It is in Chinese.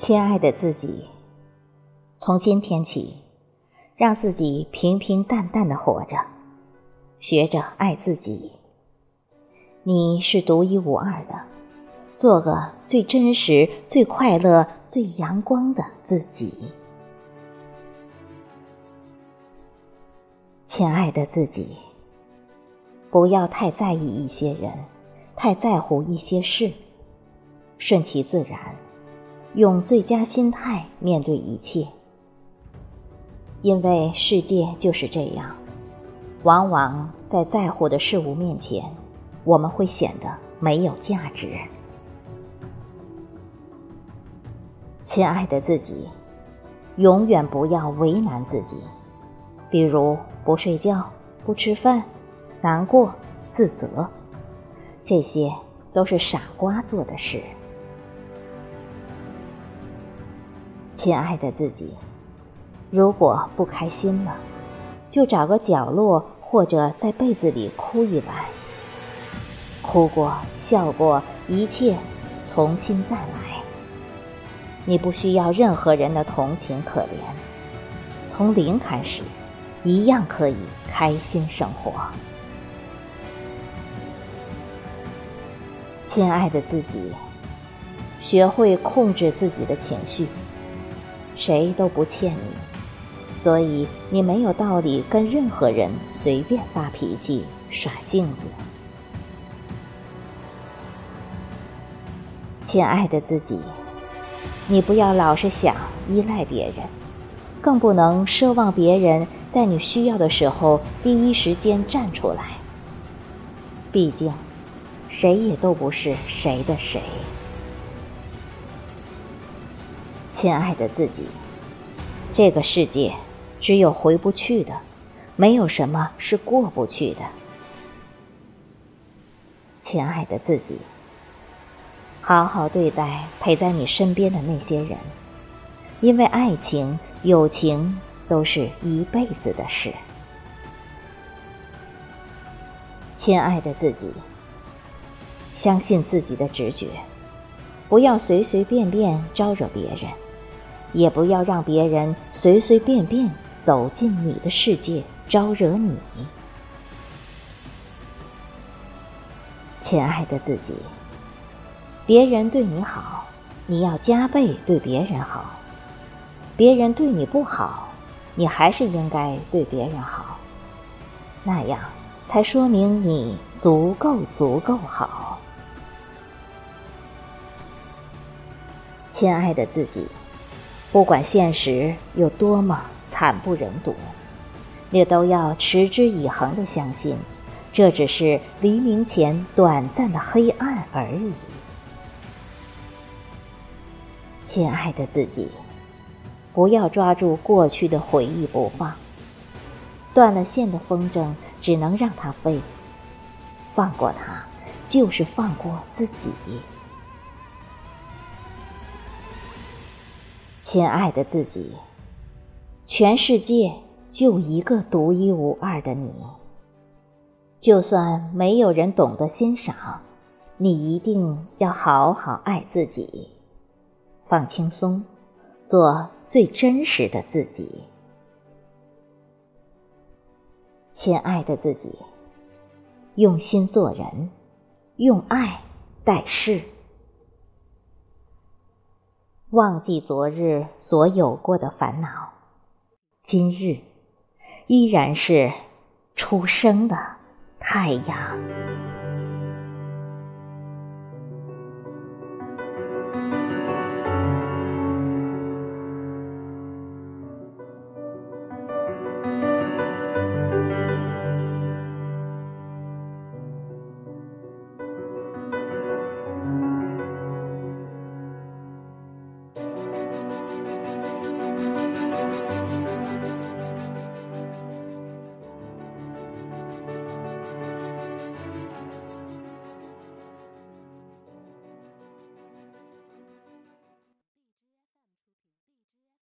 亲爱的自己，从今天起，让自己平平淡淡的活着，学着爱自己。你是独一无二的，做个最真实、最快乐、最阳光的自己。亲爱的自己，不要太在意一些人，太在乎一些事，顺其自然，用最佳心态面对一切。因为世界就是这样，往往在在乎的事物面前。我们会显得没有价值。亲爱的自己，永远不要为难自己，比如不睡觉、不吃饭、难过、自责，这些都是傻瓜做的事。亲爱的自己，如果不开心了，就找个角落或者在被子里哭一晚。哭过，笑过，一切重新再来。你不需要任何人的同情可怜，从零开始，一样可以开心生活。亲爱的自己，学会控制自己的情绪。谁都不欠你，所以你没有道理跟任何人随便发脾气、耍性子。亲爱的自己，你不要老是想依赖别人，更不能奢望别人在你需要的时候第一时间站出来。毕竟，谁也都不是谁的谁。亲爱的自己，这个世界只有回不去的，没有什么是过不去的。亲爱的自己。好好对待陪在你身边的那些人，因为爱情、友情都是一辈子的事。亲爱的自己，相信自己的直觉，不要随随便便招惹别人，也不要让别人随随便便走进你的世界招惹你。亲爱的自己。别人对你好，你要加倍对别人好；别人对你不好，你还是应该对别人好。那样才说明你足够足够好。亲爱的自己，不管现实有多么惨不忍睹，你都要持之以恒的相信，这只是黎明前短暂的黑暗而已。亲爱的自己，不要抓住过去的回忆不放。断了线的风筝只能让它飞，放过它就是放过自己。亲爱的自己，全世界就一个独一无二的你。就算没有人懂得欣赏，你一定要好好爱自己。放轻松，做最真实的自己。亲爱的自己，用心做人，用爱待事。忘记昨日所有过的烦恼，今日依然是初升的太阳。